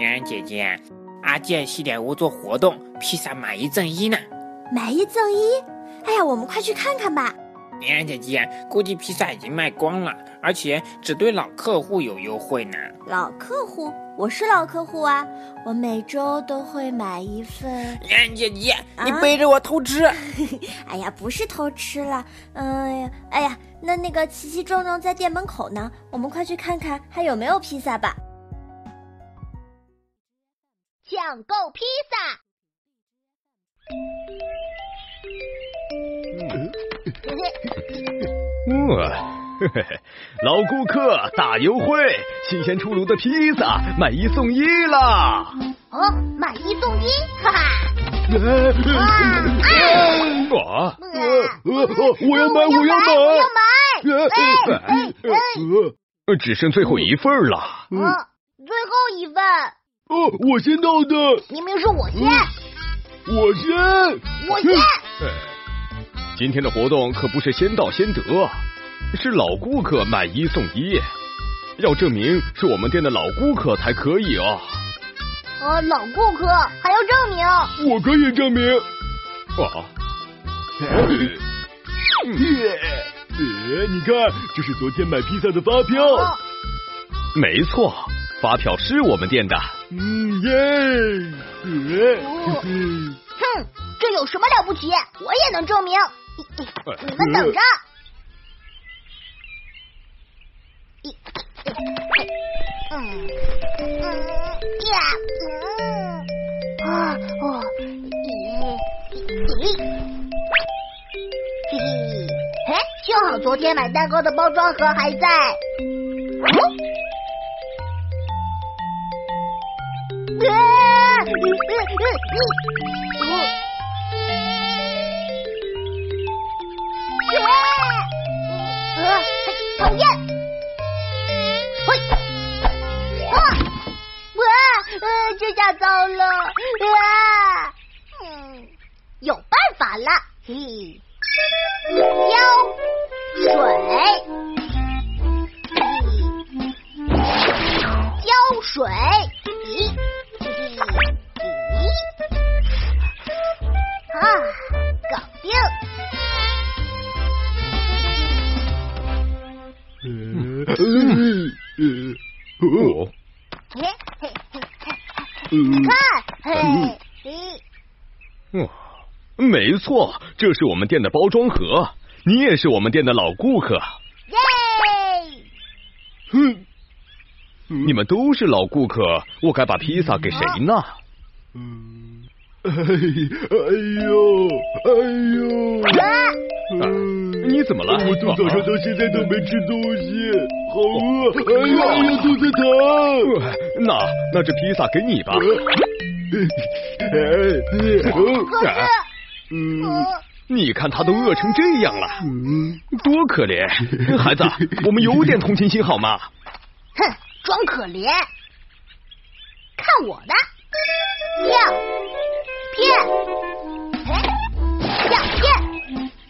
嫣然姐姐，阿健西点屋做活动，披萨买一赠一呢。买一赠一？哎呀，我们快去看看吧。嫣然姐姐，估计披萨已经卖光了，而且只对老客户有优惠呢。老客户？我是老客户啊，我每周都会买一份。嫣然姐姐，你背着我偷吃？哎呀，不是偷吃了，嗯呀，哎呀，那那个奇奇壮壮在店门口呢，我们快去看看还有没有披萨吧。抢购披萨。哇，嘿嘿嘿，老顾客大优惠，新鲜出炉的披萨买一送一啦！哦，买一送一，哈哈！哇！我我要买，我要买，我要买！哎哎哎！只剩最后一份了。嗯，最后一份。哦，我先到的。明明是我先。我先。我先。今天的活动可不是先到先得，是老顾客买一送一，要证明是我们店的老顾客才可以啊。呃，老顾客还要证明？我可以证明。啊。你看，这是昨天买披萨的发票。没错，发票是我们店的。嗯耶。哼，这有什么了不起？我也能证明。你们等着！嗯嗯呀嗯啊哦咦咦嘿嘿嘿，幸好昨天买蛋糕的包装盒还在。哦。啊！嗯讨厌！嘿，啊！哇，呃，这下糟了！啊，嗯，有办法了！嘿，胶水，胶水，嘿，你看，嘿嘿，哦，没错，这是我们店的包装盒，你也是我们店的老顾客，耶！嗯，你们都是老顾客，我该把披萨给谁呢？嗯，哎哎呦，哎呦，你怎么了？我从早上到现在都没吃东西，好饿！哎呀，肚子疼。那那这披萨给你吧。你看他都饿成这样了，多可怜！孩子，我们有点同情心好吗？哼，装可怜。看我的。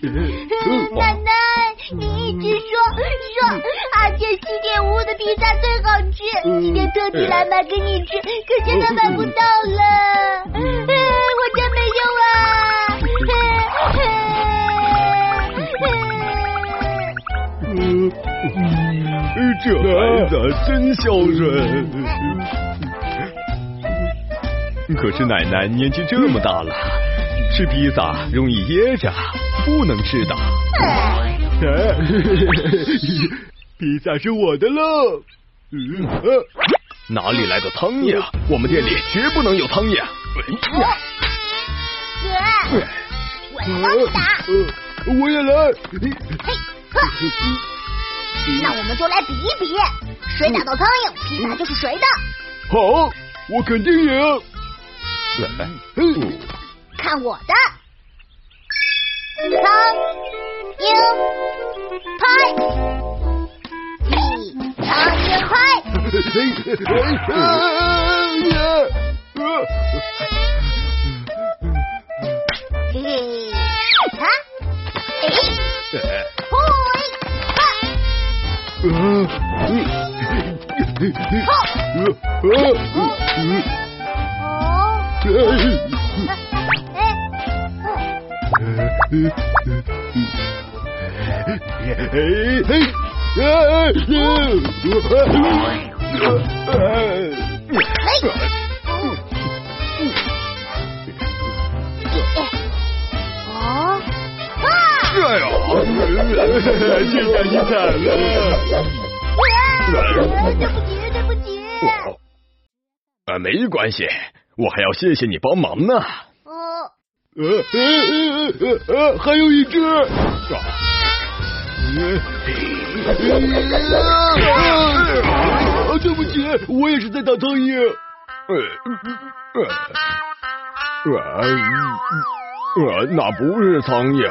奶奶，你一直说说阿健西点屋的披萨最好吃，今天特地来买给你吃，可现在买不到了，我真没用啊！这孩子真孝顺。可是奶奶年纪这么大了，吃披萨容易噎着。不能吃的，披萨是我的喽。哪里来的苍蝇？我们店里绝不能有苍蝇。哥，我来帮你打。我也来。嘿，那我们就来比一比，谁打到苍蝇，披萨就是谁的。好，我肯定赢。看我的。苍蝇拍，苍蝇拍。嘿嘿，啊，哎，哎呀，这下你惨了！对不起，对不起。啊，没关系，我还要谢谢你帮忙呢。哦，呃呃呃呃，还有一只。啊，对不起，我也是在打苍蝇。呃，呃，那不是苍蝇，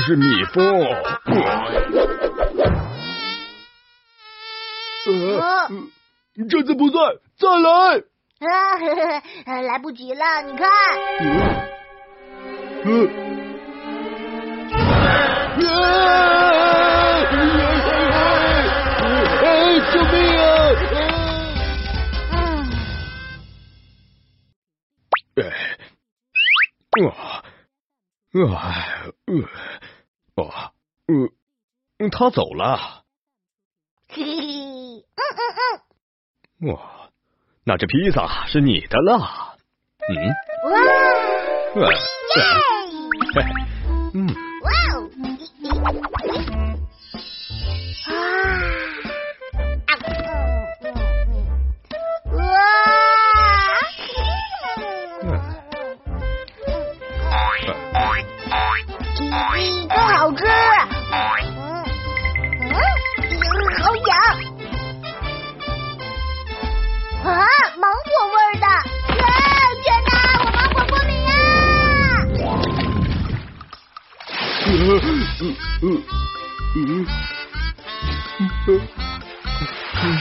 是蜜蜂。呃，这次不算，再来。啊，来不及了，你看。嗯。哎，救命啊！呃，啊，啊，呃，啊，呃，他走了。嘿嘿，嗯嗯嗯。哇，那这披萨是你的了。嗯。哇！好吃！嗯嗯，好痒！啊，芒果味儿的！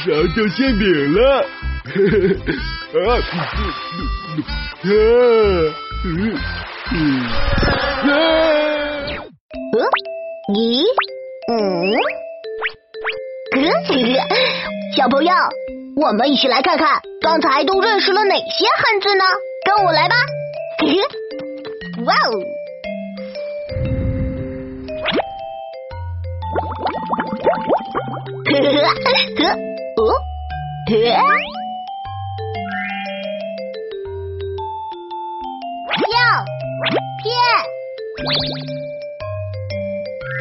上掉馅饼了！啊！啊！咦？嗯？小朋友，我们一起来看看刚才都认识了哪些汉字呢？跟我来吧！哇哦！呵呵呵，哦，呵，相片，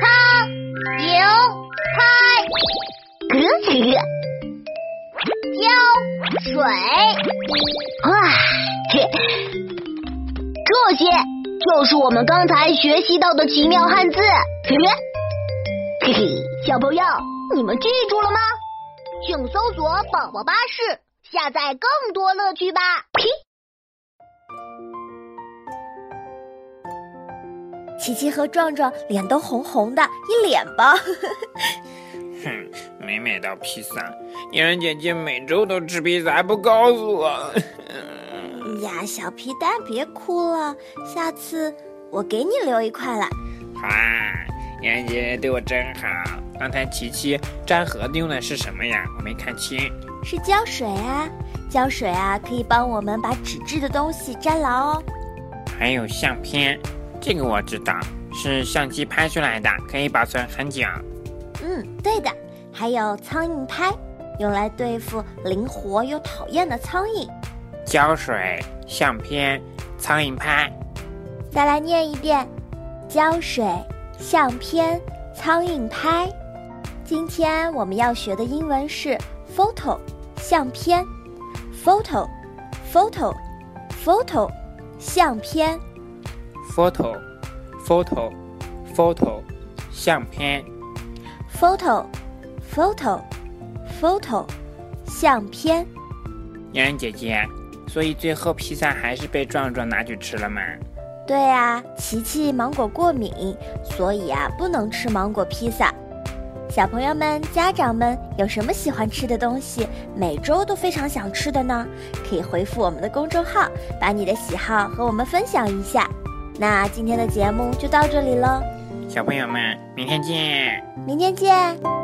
苍蝇拍，呵呵，浇水，哇，嘿，这些就是我们刚才学习到的奇妙汉字。嘿嘿，小朋友。你们记住了吗？请搜索“宝宝巴士”，下载更多乐趣吧！呸！琪琪和壮壮脸都红红的，一脸包。哼，没买到披萨，嫣然姐姐每周都吃披萨，还不告诉我。呀，小皮蛋，别哭了，下次我给你留一块了。好啊，嫣然姐姐对我真好。刚才琪琪粘盒子用的是什么呀？我没看清。是胶水啊，胶水啊，可以帮我们把纸质的东西粘牢哦。还有相片，这个我知道，是相机拍出来的，可以保存很久。嗯，对的。还有苍蝇拍，用来对付灵活又讨厌的苍蝇。胶水、相片、苍蝇拍。再来念一遍：胶水、相片、苍蝇拍。今天我们要学的英文是 photo，相片，photo，photo，photo，相片，photo，photo，photo，相片，photo，photo，photo，相片。洋洋姐姐，所以最后披萨还是被壮壮拿去吃了吗？对啊，琪琪芒果过敏，所以啊不能吃芒果披萨。小朋友们、家长们有什么喜欢吃的东西，每周都非常想吃的呢？可以回复我们的公众号，把你的喜好和我们分享一下。那今天的节目就到这里喽，小朋友们，明天见！明天见。